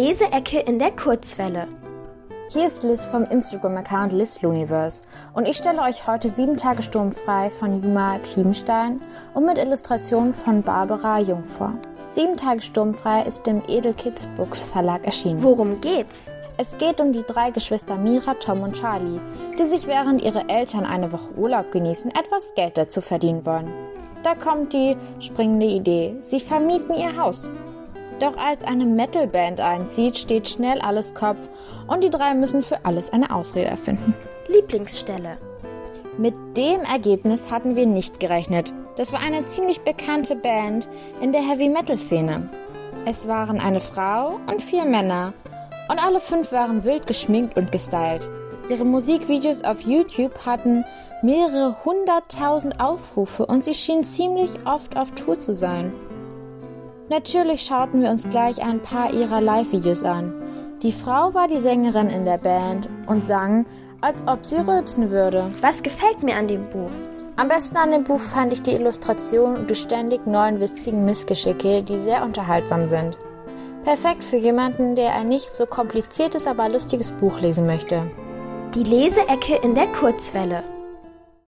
Leseecke in der Kurzwelle. Hier ist Liz vom Instagram-Account LizLuniverse und ich stelle euch heute sieben Tage sturmfrei von Juma Kliebenstein und mit Illustrationen von Barbara Jung vor. Sieben Tage sturmfrei ist im Edel Kids Books Verlag erschienen. Worum geht's? Es geht um die drei Geschwister Mira, Tom und Charlie, die sich während ihre Eltern eine Woche Urlaub genießen, etwas Geld dazu verdienen wollen. Da kommt die springende Idee. Sie vermieten ihr Haus. Doch als eine Metalband einzieht, steht schnell alles Kopf und die drei müssen für alles eine Ausrede erfinden. Lieblingsstelle. Mit dem Ergebnis hatten wir nicht gerechnet. Das war eine ziemlich bekannte Band in der Heavy Metal Szene. Es waren eine Frau und vier Männer und alle fünf waren wild geschminkt und gestylt. Ihre Musikvideos auf YouTube hatten mehrere hunderttausend Aufrufe und sie schienen ziemlich oft auf Tour zu sein. Natürlich schauten wir uns gleich ein paar ihrer Live-Videos an. Die Frau war die Sängerin in der Band und sang, als ob sie rülpsen würde. Was gefällt mir an dem Buch? Am besten an dem Buch fand ich die Illustration und die ständig neuen witzigen Missgeschicke, die sehr unterhaltsam sind. Perfekt für jemanden, der ein nicht so kompliziertes, aber lustiges Buch lesen möchte. Die Leseecke in der Kurzwelle.